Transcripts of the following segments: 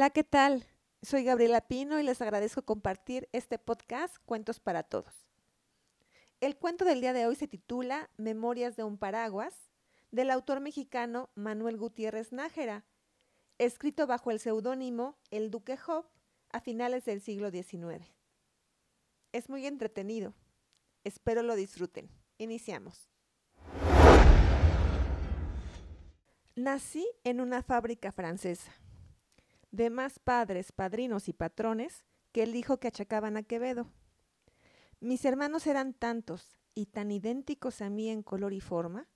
Hola, ¿qué tal? Soy Gabriela Pino y les agradezco compartir este podcast Cuentos para Todos. El cuento del día de hoy se titula Memorias de un paraguas, del autor mexicano Manuel Gutiérrez Nájera, escrito bajo el seudónimo El Duque Job a finales del siglo XIX. Es muy entretenido. Espero lo disfruten. Iniciamos. Nací en una fábrica francesa de más padres, padrinos y patrones que el hijo que achacaban a Quevedo. Mis hermanos eran tantos y tan idénticos a mí en color y forma,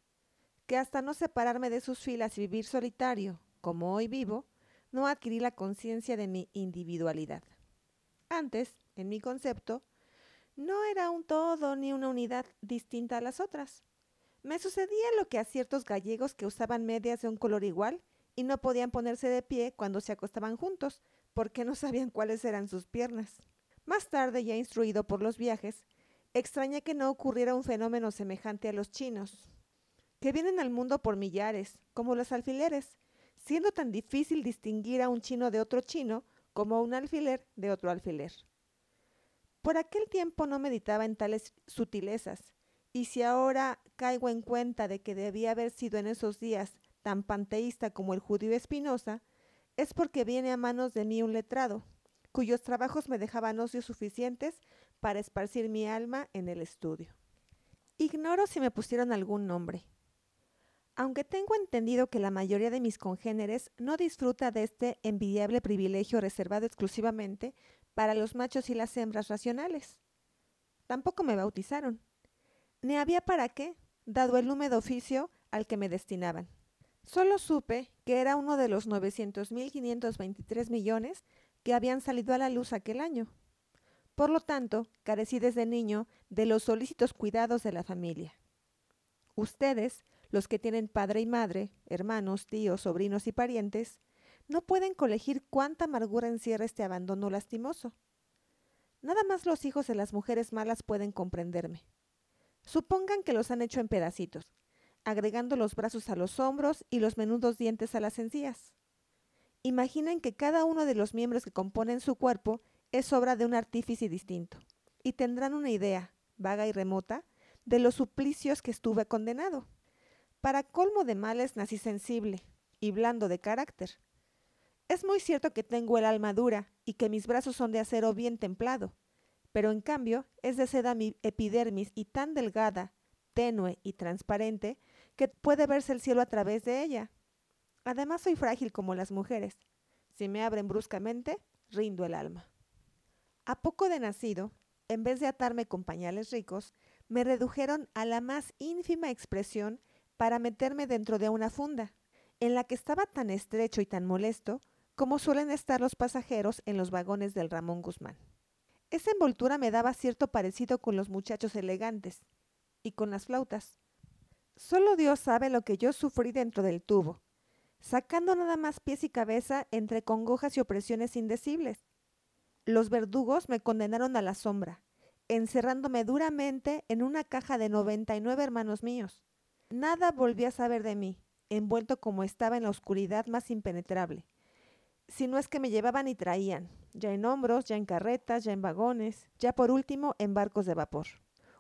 que hasta no separarme de sus filas y vivir solitario, como hoy vivo, no adquirí la conciencia de mi individualidad. Antes, en mi concepto, no era un todo ni una unidad distinta a las otras. Me sucedía lo que a ciertos gallegos que usaban medias de un color igual y no podían ponerse de pie cuando se acostaban juntos, porque no sabían cuáles eran sus piernas. Más tarde, ya instruido por los viajes, extrañé que no ocurriera un fenómeno semejante a los chinos, que vienen al mundo por millares, como los alfileres, siendo tan difícil distinguir a un chino de otro chino como un alfiler de otro alfiler. Por aquel tiempo no meditaba en tales sutilezas, y si ahora caigo en cuenta de que debía haber sido en esos días tan panteísta como el judío Espinosa, es porque viene a manos de mí un letrado, cuyos trabajos me dejaban ocios suficientes para esparcir mi alma en el estudio. Ignoro si me pusieron algún nombre. Aunque tengo entendido que la mayoría de mis congéneres no disfruta de este envidiable privilegio reservado exclusivamente para los machos y las hembras racionales. Tampoco me bautizaron. Ni había para qué, dado el húmedo oficio al que me destinaban. Solo supe que era uno de los 900.523 millones que habían salido a la luz aquel año. Por lo tanto, carecí desde niño de los solícitos cuidados de la familia. Ustedes, los que tienen padre y madre, hermanos, tíos, sobrinos y parientes, no pueden colegir cuánta amargura encierra este abandono lastimoso. Nada más los hijos de las mujeres malas pueden comprenderme. Supongan que los han hecho en pedacitos, agregando los brazos a los hombros y los menudos dientes a las encías. Imaginen que cada uno de los miembros que componen su cuerpo es obra de un artífice distinto, y tendrán una idea, vaga y remota, de los suplicios que estuve condenado. Para colmo de males nací sensible y blando de carácter. Es muy cierto que tengo el alma dura y que mis brazos son de acero bien templado, pero en cambio es de seda mi epidermis y tan delgada, tenue y transparente que puede verse el cielo a través de ella. Además soy frágil como las mujeres. Si me abren bruscamente, rindo el alma. A poco de nacido, en vez de atarme con pañales ricos, me redujeron a la más ínfima expresión para meterme dentro de una funda, en la que estaba tan estrecho y tan molesto como suelen estar los pasajeros en los vagones del Ramón Guzmán. Esa envoltura me daba cierto parecido con los muchachos elegantes y con las flautas, Solo Dios sabe lo que yo sufrí dentro del tubo, sacando nada más pies y cabeza entre congojas y opresiones indecibles. Los verdugos me condenaron a la sombra, encerrándome duramente en una caja de 99 hermanos míos. Nada volví a saber de mí, envuelto como estaba en la oscuridad más impenetrable. Si no es que me llevaban y traían, ya en hombros, ya en carretas, ya en vagones, ya por último en barcos de vapor.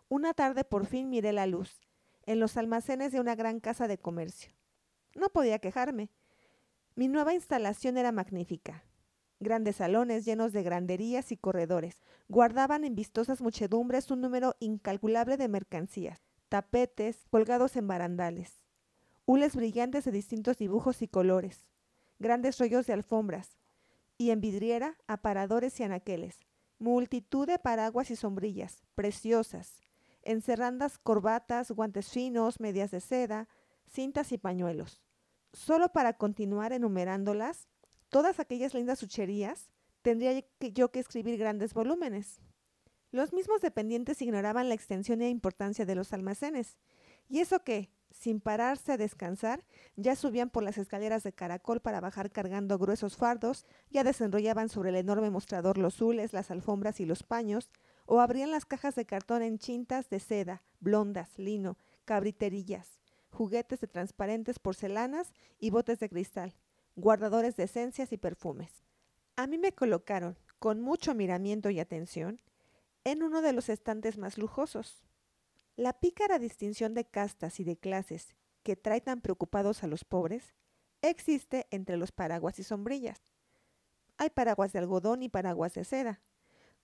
Una tarde por fin miré la luz, en los almacenes de una gran casa de comercio. No podía quejarme. Mi nueva instalación era magnífica. Grandes salones llenos de granderías y corredores guardaban en vistosas muchedumbres un número incalculable de mercancías, tapetes colgados en barandales, hules brillantes de distintos dibujos y colores, grandes rollos de alfombras, y en vidriera aparadores y anaqueles, multitud de paraguas y sombrillas, preciosas, encerrandas corbatas, guantes finos, medias de seda, cintas y pañuelos. Solo para continuar enumerándolas, todas aquellas lindas sucherías, tendría yo que escribir grandes volúmenes. Los mismos dependientes ignoraban la extensión e importancia de los almacenes. Y eso que, sin pararse a descansar, ya subían por las escaleras de caracol para bajar cargando gruesos fardos, ya desenrollaban sobre el enorme mostrador los zules, las alfombras y los paños, o abrían las cajas de cartón en chintas de seda, blondas, lino, cabriterillas, juguetes de transparentes porcelanas y botes de cristal, guardadores de esencias y perfumes. A mí me colocaron, con mucho miramiento y atención, en uno de los estantes más lujosos. La pícara distinción de castas y de clases que trae tan preocupados a los pobres existe entre los paraguas y sombrillas. Hay paraguas de algodón y paraguas de seda,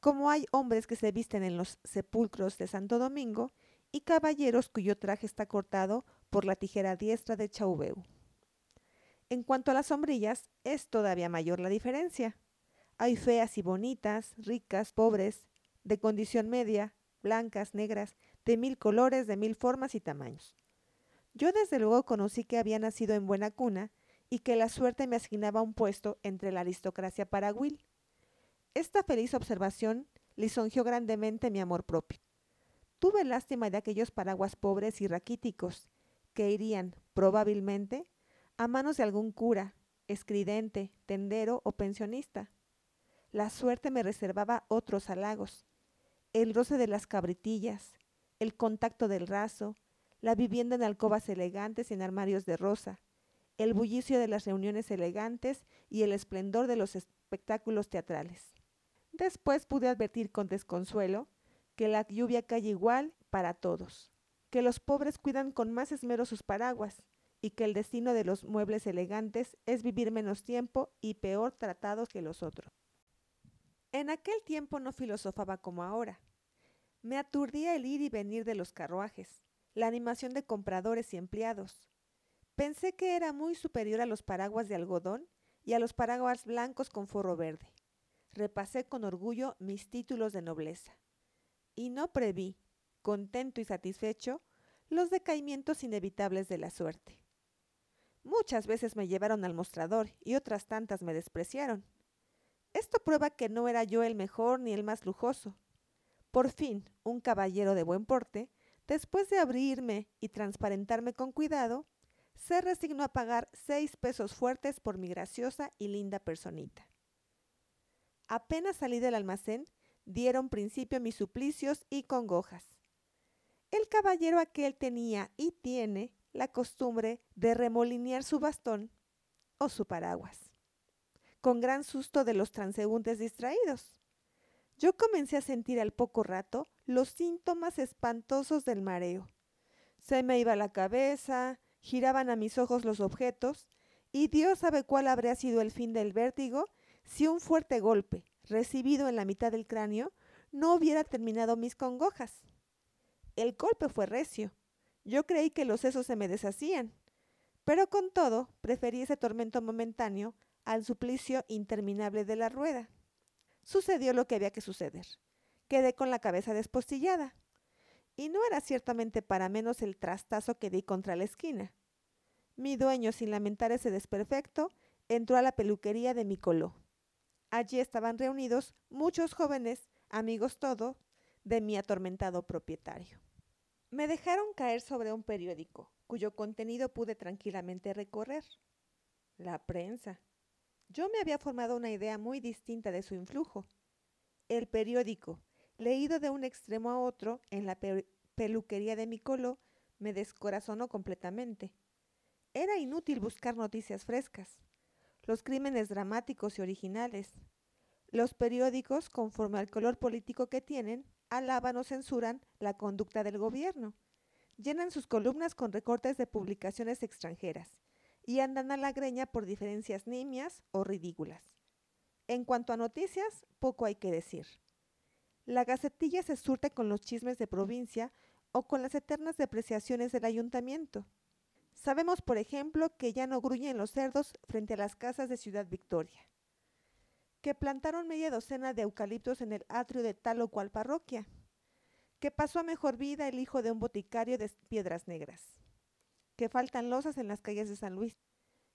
como hay hombres que se visten en los sepulcros de Santo Domingo y caballeros cuyo traje está cortado por la tijera diestra de Chaubeu. En cuanto a las sombrillas, es todavía mayor la diferencia. Hay feas y bonitas, ricas, pobres, de condición media, blancas, negras, de mil colores, de mil formas y tamaños. Yo desde luego conocí que había nacido en buena cuna y que la suerte me asignaba un puesto entre la aristocracia paragüil. Esta feliz observación lisonjeó grandemente mi amor propio. Tuve lástima de aquellos paraguas pobres y raquíticos, que irían, probablemente, a manos de algún cura, escridente, tendero o pensionista. La suerte me reservaba otros halagos. El roce de las cabritillas, el contacto del raso, la vivienda en alcobas elegantes y en armarios de rosa, el bullicio de las reuniones elegantes y el esplendor de los espectáculos teatrales. Después pude advertir con desconsuelo que la lluvia cae igual para todos, que los pobres cuidan con más esmero sus paraguas y que el destino de los muebles elegantes es vivir menos tiempo y peor tratados que los otros. En aquel tiempo no filosofaba como ahora. Me aturdía el ir y venir de los carruajes, la animación de compradores y empleados. Pensé que era muy superior a los paraguas de algodón y a los paraguas blancos con forro verde. Repasé con orgullo mis títulos de nobleza y no preví, contento y satisfecho, los decaimientos inevitables de la suerte. Muchas veces me llevaron al mostrador y otras tantas me despreciaron. Esto prueba que no era yo el mejor ni el más lujoso. Por fin, un caballero de buen porte, después de abrirme y transparentarme con cuidado, se resignó a pagar seis pesos fuertes por mi graciosa y linda personita. Apenas salí del almacén, dieron principio mis suplicios y congojas. El caballero aquel tenía y tiene la costumbre de remolinear su bastón o su paraguas, con gran susto de los transeúntes distraídos. Yo comencé a sentir al poco rato los síntomas espantosos del mareo. Se me iba la cabeza, giraban a mis ojos los objetos, y Dios sabe cuál habría sido el fin del vértigo si un fuerte golpe, recibido en la mitad del cráneo, no hubiera terminado mis congojas. El golpe fue recio. Yo creí que los sesos se me deshacían. Pero con todo, preferí ese tormento momentáneo al suplicio interminable de la rueda. Sucedió lo que había que suceder. Quedé con la cabeza despostillada. Y no era ciertamente para menos el trastazo que di contra la esquina. Mi dueño, sin lamentar ese desperfecto, entró a la peluquería de mi coló. Allí estaban reunidos muchos jóvenes, amigos todos, de mi atormentado propietario. Me dejaron caer sobre un periódico, cuyo contenido pude tranquilamente recorrer. La prensa. Yo me había formado una idea muy distinta de su influjo. El periódico, leído de un extremo a otro en la peluquería de mi colo, me descorazonó completamente. Era inútil buscar noticias frescas los crímenes dramáticos y originales. Los periódicos, conforme al color político que tienen, alaban o censuran la conducta del gobierno. Llenan sus columnas con recortes de publicaciones extranjeras y andan a la greña por diferencias nimias o ridículas. En cuanto a noticias, poco hay que decir. La gacetilla se surte con los chismes de provincia o con las eternas depreciaciones del ayuntamiento. Sabemos, por ejemplo, que ya no gruñen los cerdos frente a las casas de Ciudad Victoria, que plantaron media docena de eucaliptos en el atrio de tal o cual parroquia, que pasó a mejor vida el hijo de un boticario de Piedras Negras, que faltan losas en las calles de San Luis,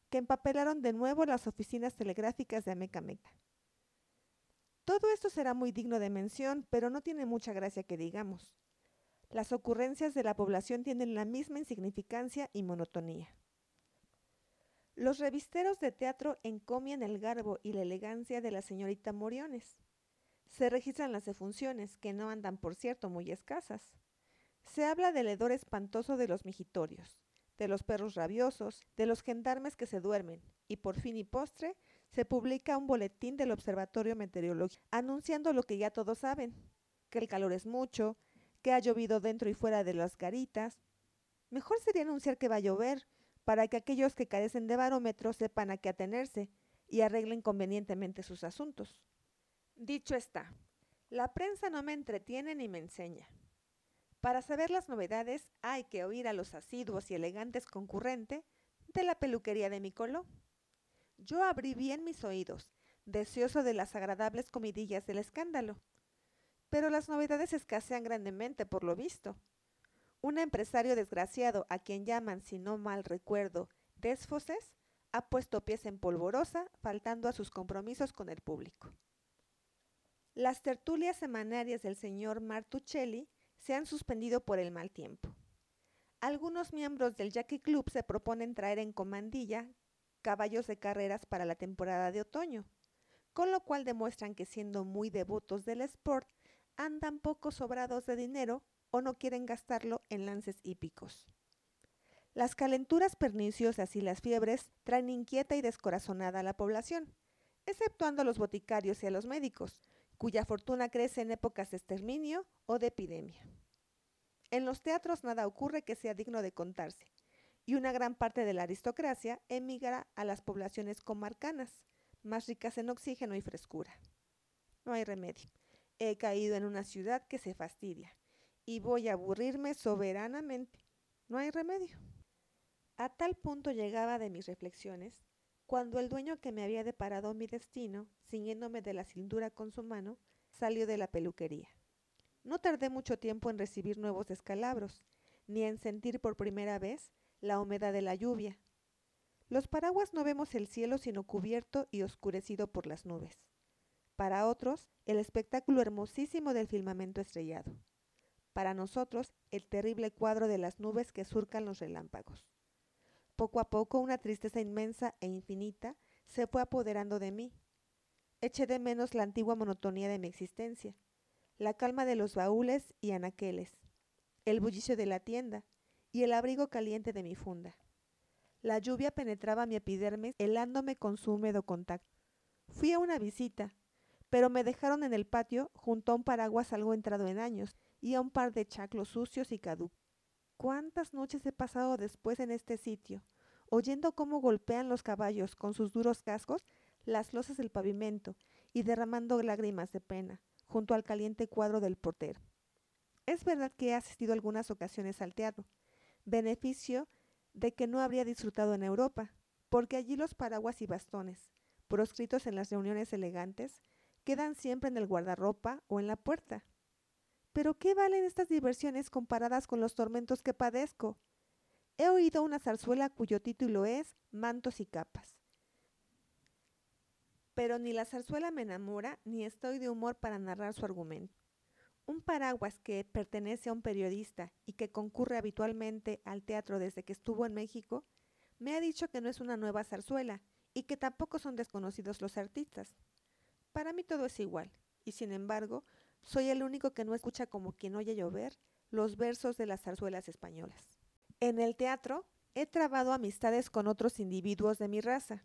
que empapelaron de nuevo las oficinas telegráficas de Amecameca. Todo esto será muy digno de mención, pero no tiene mucha gracia que digamos las ocurrencias de la población tienen la misma insignificancia y monotonía. Los revisteros de teatro encomian el garbo y la elegancia de la señorita Moriones. Se registran las defunciones, que no andan, por cierto, muy escasas. Se habla del hedor espantoso de los mijitorios, de los perros rabiosos, de los gendarmes que se duermen, y por fin y postre se publica un boletín del Observatorio Meteorológico anunciando lo que ya todos saben, que el calor es mucho, que ha llovido dentro y fuera de las garitas. Mejor sería anunciar que va a llover, para que aquellos que carecen de barómetro sepan a qué atenerse y arreglen convenientemente sus asuntos. Dicho está, la prensa no me entretiene ni me enseña. Para saber las novedades hay que oír a los asiduos y elegantes concurrentes de la peluquería de Micoló. Yo abrí bien mis oídos, deseoso de las agradables comidillas del escándalo. Pero las novedades escasean grandemente, por lo visto. Un empresario desgraciado, a quien llaman, si no mal recuerdo, Desfoses, ha puesto pies en polvorosa, faltando a sus compromisos con el público. Las tertulias semanarias del señor Martuchelli se han suspendido por el mal tiempo. Algunos miembros del Jackie Club se proponen traer en comandilla caballos de carreras para la temporada de otoño, con lo cual demuestran que siendo muy devotos del sport, andan poco sobrados de dinero o no quieren gastarlo en lances hípicos. Las calenturas perniciosas y las fiebres traen inquieta y descorazonada a la población, exceptuando a los boticarios y a los médicos, cuya fortuna crece en épocas de exterminio o de epidemia. En los teatros nada ocurre que sea digno de contarse, y una gran parte de la aristocracia emigra a las poblaciones comarcanas, más ricas en oxígeno y frescura. No hay remedio. He caído en una ciudad que se fastidia, y voy a aburrirme soberanamente. No hay remedio. A tal punto llegaba de mis reflexiones cuando el dueño que me había deparado mi destino, ciñéndome de la cintura con su mano, salió de la peluquería. No tardé mucho tiempo en recibir nuevos descalabros, ni en sentir por primera vez la humedad de la lluvia. Los paraguas no vemos el cielo sino cubierto y oscurecido por las nubes. Para otros, el espectáculo hermosísimo del firmamento estrellado. Para nosotros, el terrible cuadro de las nubes que surcan los relámpagos. Poco a poco una tristeza inmensa e infinita se fue apoderando de mí. Eché de menos la antigua monotonía de mi existencia, la calma de los baúles y anaqueles, el bullicio de la tienda y el abrigo caliente de mi funda. La lluvia penetraba mi epidermis helándome con su húmedo contacto. Fui a una visita, pero me dejaron en el patio junto a un paraguas algo entrado en años y a un par de chaclos sucios y caducos. ¿Cuántas noches he pasado después en este sitio, oyendo cómo golpean los caballos con sus duros cascos las losas del pavimento y derramando lágrimas de pena junto al caliente cuadro del portero? Es verdad que he asistido algunas ocasiones al teatro, beneficio de que no habría disfrutado en Europa, porque allí los paraguas y bastones, proscritos en las reuniones elegantes, quedan siempre en el guardarropa o en la puerta, pero ¿qué valen estas diversiones comparadas con los tormentos que padezco? He oído una zarzuela cuyo título es Mantos y capas. Pero ni la zarzuela me enamora, ni estoy de humor para narrar su argumento. Un paraguas que pertenece a un periodista y que concurre habitualmente al teatro desde que estuvo en México, me ha dicho que no es una nueva zarzuela y que tampoco son desconocidos los artistas. Para mí todo es igual, y sin embargo, soy el único que no escucha como quien oye llover los versos de las zarzuelas españolas. En el teatro he trabado amistades con otros individuos de mi raza,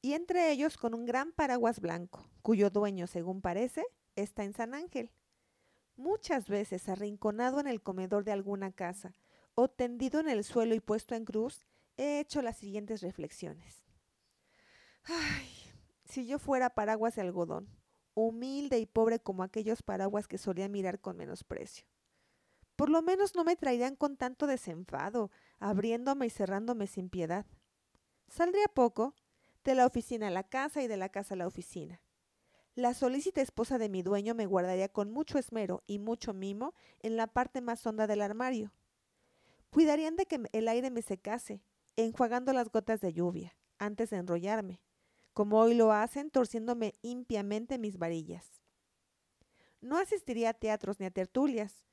y entre ellos con un gran paraguas blanco, cuyo dueño, según parece, está en San Ángel. Muchas veces arrinconado en el comedor de alguna casa, o tendido en el suelo y puesto en cruz, he hecho las siguientes reflexiones. Ay, si yo fuera paraguas de algodón, humilde y pobre como aquellos paraguas que solía mirar con menosprecio. Por lo menos no me traerían con tanto desenfado, abriéndome y cerrándome sin piedad. Saldría poco, de la oficina a la casa y de la casa a la oficina. La solícita esposa de mi dueño me guardaría con mucho esmero y mucho mimo en la parte más honda del armario. Cuidarían de que el aire me secase, enjuagando las gotas de lluvia, antes de enrollarme como hoy lo hacen, torciéndome impiamente mis varillas. No asistiría a teatros ni a tertulias,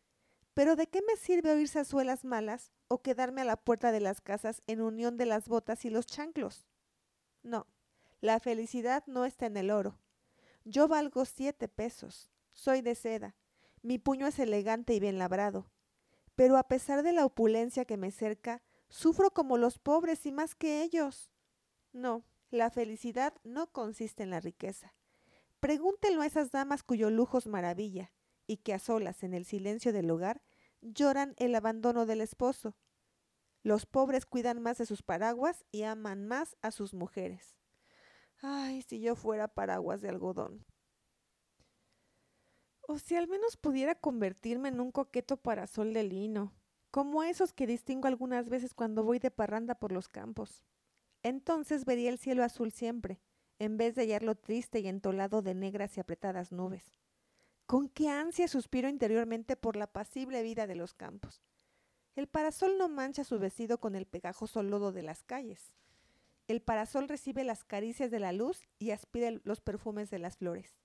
pero ¿de qué me sirve oír sazuelas malas o quedarme a la puerta de las casas en unión de las botas y los chanclos? No, la felicidad no está en el oro. Yo valgo siete pesos, soy de seda, mi puño es elegante y bien labrado, pero a pesar de la opulencia que me cerca, sufro como los pobres y más que ellos. No, La felicidad no consiste en la riqueza. Pregúntenlo a esas damas cuyo lujo es maravilla y que a solas en el silencio del hogar lloran el abandono del esposo. Los pobres cuidan más de sus paraguas y aman más a sus mujeres. Ay, si yo fuera paraguas de algodón. O si al menos pudiera convertirme en un coqueto parasol de lino, como esos que distingo algunas veces cuando voy de parranda por los campos. Entonces vería el cielo azul siempre, en vez de hallarlo triste y entolado de negras y apretadas nubes. Con qué ansia suspiro interiormente por la pasible vida de los campos. El parasol no mancha su vestido con el pegajoso lodo de las calles. El parasol recibe las caricias de la luz y aspira los perfumes de las flores.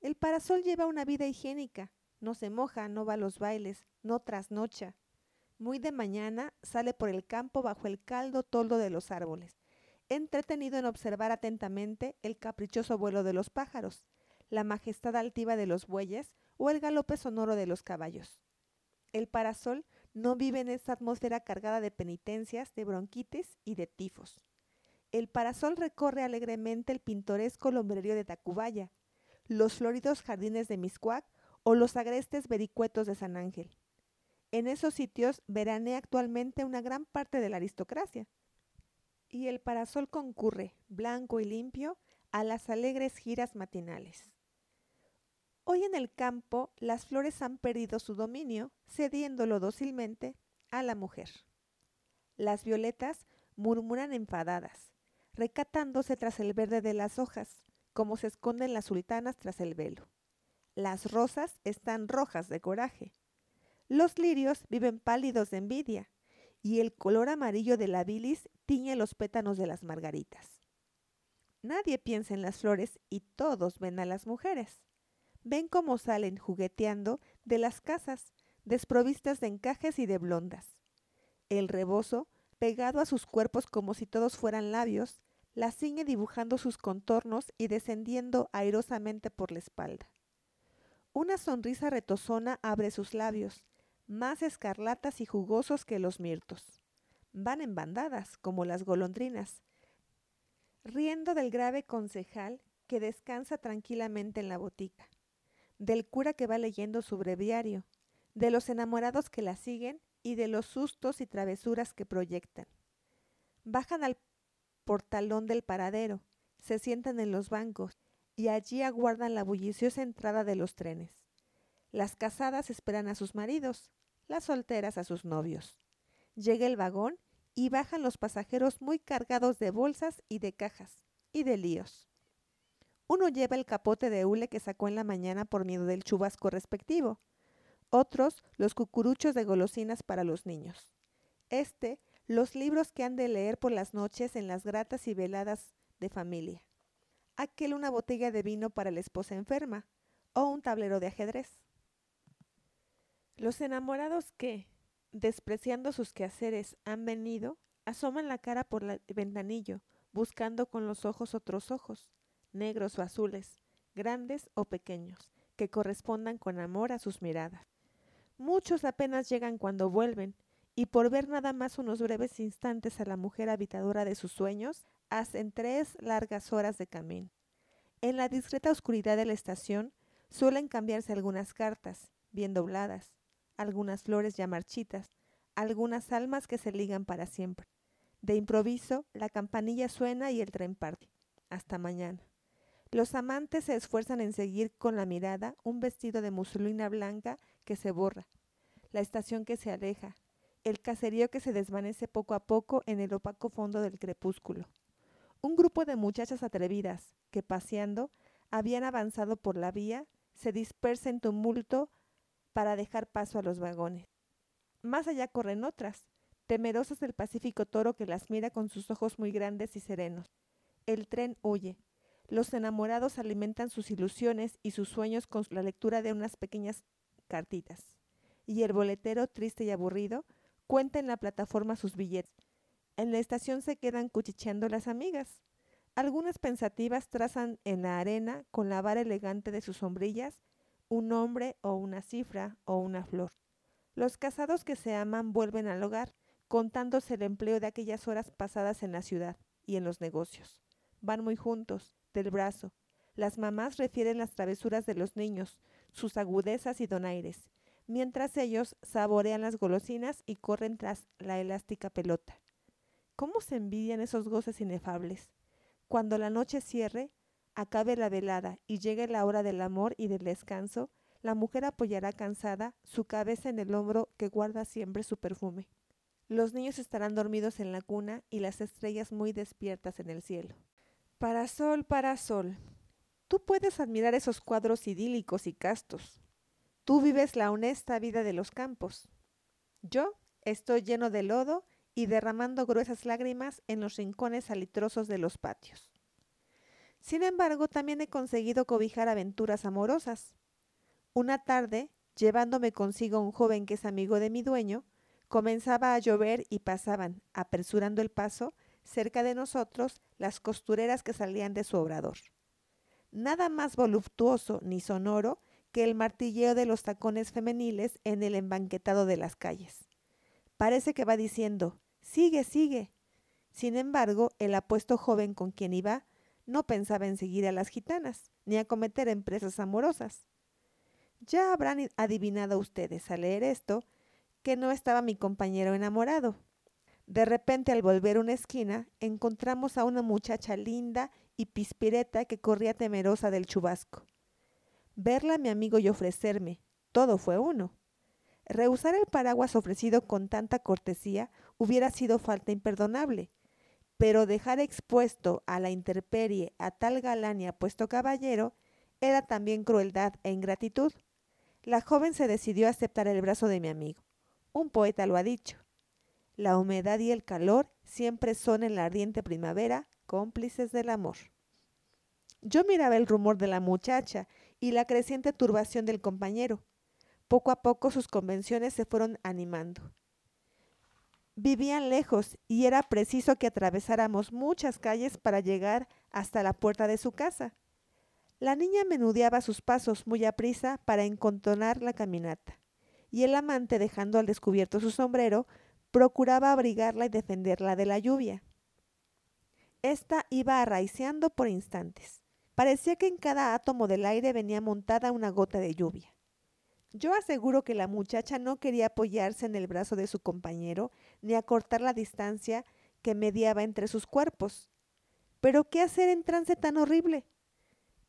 El parasol lleva una vida higiénica, no se moja, no va a los bailes, no trasnocha. Muy de mañana sale por el campo bajo el caldo toldo de los árboles, entretenido en observar atentamente el caprichoso vuelo de los pájaros, la majestad altiva de los bueyes o el galope sonoro de los caballos. El parasol no vive en esta atmósfera cargada de penitencias, de bronquitis y de tifos. El parasol recorre alegremente el pintoresco lombrerío de Tacubaya, los floridos jardines de Miscuac o los agrestes vericuetos de San Ángel. En esos sitios veranea actualmente una gran parte de la aristocracia. Y el parasol concurre, blanco y limpio, a las alegres giras matinales. Hoy en el campo las flores han perdido su dominio, cediéndolo dócilmente a la mujer. Las violetas murmuran enfadadas, recatándose tras el verde de las hojas, como se esconden las sultanas tras el velo. Las rosas están rojas de coraje. Los lirios viven pálidos de envidia, y el color amarillo de la bilis tiñe los pétanos de las margaritas. Nadie piensa en las flores y todos ven a las mujeres ven cómo salen jugueteando de las casas, desprovistas de encajes y de blondas. El rebozo, pegado a sus cuerpos como si todos fueran labios, la ciñe dibujando sus contornos y descendiendo airosamente por la espalda. Una sonrisa retozona abre sus labios, más escarlatas y jugosos que los mirtos. Van en bandadas, como las golondrinas, riendo del grave concejal que descansa tranquilamente en la botica del cura que va leyendo su breviario, de los enamorados que la siguen y de los sustos y travesuras que proyectan. Bajan al portalón del paradero, se sientan en los bancos y allí aguardan la bulliciosa entrada de los trenes. Las casadas esperan a sus maridos, las solteras a sus novios. Llega el vagón y bajan los pasajeros muy cargados de bolsas y de cajas y de líos. Uno lleva el capote de hule que sacó en la mañana por miedo del chubasco respectivo. Otros, los cucuruchos de golosinas para los niños. Este, los libros que han de leer por las noches en las gratas y veladas de familia. Aquel una botella de vino para la esposa enferma o un tablero de ajedrez. Los enamorados que, despreciando sus quehaceres, han venido, asoman la cara por el ventanillo, buscando con los ojos otros ojos, negros o azules, grandes o pequeños, que correspondan con amor a sus miradas. Muchos apenas llegan cuando vuelven, y por ver nada más unos breves instantes a la mujer habitadora de sus sueños, hacen tres largas horas de camino. En la discreta oscuridad de la estación suelen cambiarse algunas cartas, bien dobladas, algunas flores ya marchitas, algunas almas que se ligan para siempre. De improviso, la campanilla suena y el tren parte. Hasta mañana. Los amantes se esfuerzan en seguir con la mirada un vestido de muselina blanca que se borra, la estación que se aleja, el caserío que se desvanece poco a poco en el opaco fondo del crepúsculo. Un grupo de muchachas atrevidas que, paseando, habían avanzado por la vía, se dispersa en tumulto para dejar paso a los vagones. Más allá corren otras, temerosas del pacífico toro que las mira con sus ojos muy grandes y serenos. El tren huye, los enamorados alimentan sus ilusiones y sus sueños con la lectura de unas pequeñas cartitas. Y el boletero, triste y aburrido, cuenta en la plataforma sus billetes. En la estación se quedan cuchicheando las amigas. Algunas pensativas trazan en la arena, con la vara elegante de sus sombrillas, un nombre o una cifra o una flor. Los casados que se aman vuelven al hogar, contándose el empleo de aquellas horas pasadas en la ciudad y en los negocios van muy juntos, del brazo. Las mamás refieren las travesuras de los niños, sus agudezas y donaires, mientras ellos saborean las golosinas y corren tras la elástica pelota. ¿Cómo se envidian esos goces inefables? Cuando la noche cierre, acabe la velada y llegue la hora del amor y del descanso, la mujer apoyará cansada su cabeza en el hombro que guarda siempre su perfume. Los niños estarán dormidos en la cuna y las estrellas muy despiertas en el cielo. Para sol, para sol. Tú puedes admirar esos cuadros idílicos y castos. Tú vives la honesta vida de los campos. Yo estoy lleno de lodo y derramando gruesas lágrimas en los rincones alitrosos de los patios. Sin embargo, también he conseguido cobijar aventuras amorosas. Una tarde, llevándome consigo un joven que es amigo de mi dueño, comenzaba a llover y pasaban, apresurando el paso, cerca de nosotros las costureras que salían de su obrador. Nada más voluptuoso ni sonoro que el martilleo de los tacones femeniles en el embanquetado de las calles. Parece que va diciendo, sigue, sigue. Sin embargo, el apuesto joven con quien iba no pensaba en seguir a las gitanas, ni a cometer empresas amorosas. Ya habrán adivinado ustedes al leer esto que no estaba mi compañero enamorado. De repente al volver una esquina encontramos a una muchacha linda y pispireta que corría temerosa del chubasco. Verla mi amigo y ofrecerme, todo fue uno. Rehusar el paraguas ofrecido con tanta cortesía hubiera sido falta imperdonable, pero dejar expuesto a la intemperie a tal galán y apuesto caballero era también crueldad e ingratitud. La joven se decidió a aceptar el brazo de mi amigo. Un poeta lo ha dicho. La humedad y el calor siempre son en la ardiente primavera cómplices del amor. Yo miraba el rumor de la muchacha y la creciente turbación del compañero. Poco a poco sus convenciones se fueron animando. Vivían lejos y era preciso que atravesáramos muchas calles para llegar hasta la puerta de su casa. La niña menudeaba sus pasos muy aprisa para encontonar la caminata, y el amante, dejando al descubierto su sombrero, procuraba abrigarla y defenderla de la lluvia. Esta iba arraiceando por instantes. Parecía que en cada átomo del aire venía montada una gota de lluvia. Yo aseguro que la muchacha no quería apoyarse en el brazo de su compañero ni acortar la distancia que mediaba entre sus cuerpos. Pero ¿qué hacer en trance tan horrible?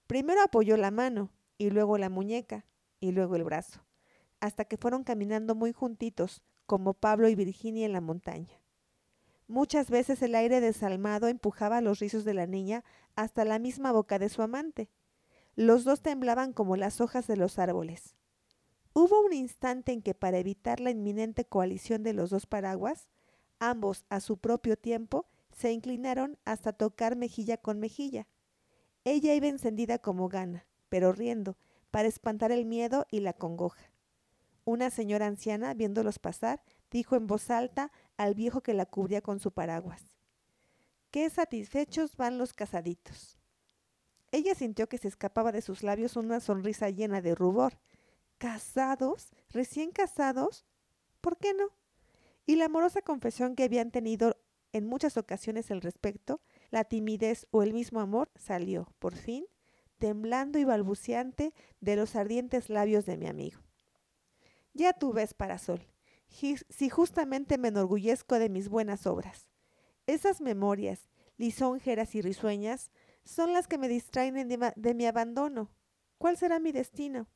Primero apoyó la mano, y luego la muñeca, y luego el brazo, hasta que fueron caminando muy juntitos, como Pablo y Virginia en la montaña. Muchas veces el aire desalmado empujaba los rizos de la niña hasta la misma boca de su amante. Los dos temblaban como las hojas de los árboles. Hubo un instante en que para evitar la inminente coalición de los dos paraguas, ambos a su propio tiempo se inclinaron hasta tocar mejilla con mejilla. Ella iba encendida como gana, pero riendo, para espantar el miedo y la congoja. Una señora anciana, viéndolos pasar, dijo en voz alta al viejo que la cubría con su paraguas. Qué satisfechos van los casaditos. Ella sintió que se escapaba de sus labios una sonrisa llena de rubor. ¿Casados? ¿Recién casados? ¿Por qué no? Y la amorosa confesión que habían tenido en muchas ocasiones al respecto la timidez o el mismo amor salió, por fin, temblando y balbuceante de los ardientes labios de mi amigo. Ya tú ves, Parasol, si justamente me enorgullezco de mis buenas obras. Esas memorias, lisonjeras y risueñas, son las que me distraen de, mi abandono. ¿Cuál será mi destino?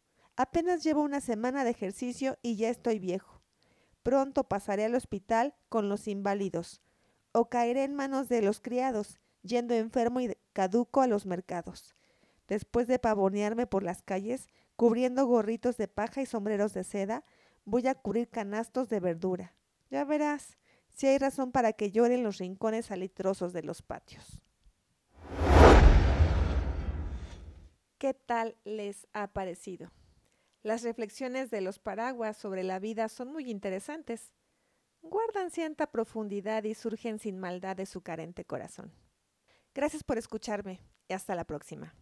Apenas llevo una semana de ejercicio y ya estoy viejo. Pronto pasaré al hospital con los inválidos, o caeré en manos de los criados, yendo enfermo y caduco a los mercados. Después de pavonearme por las calles, cubriendo gorritos de paja y sombreros de seda, voy a cubrir canastos de verdura. Ya verás si hay razón para que lloren los rincones alitrosos de los patios. ¿Qué tal les ha parecido? Las reflexiones de los paraguas sobre la vida son muy interesantes. Guardan cierta profundidad y surgen sin maldad de su carente corazón. Gracias por escucharme y hasta la próxima.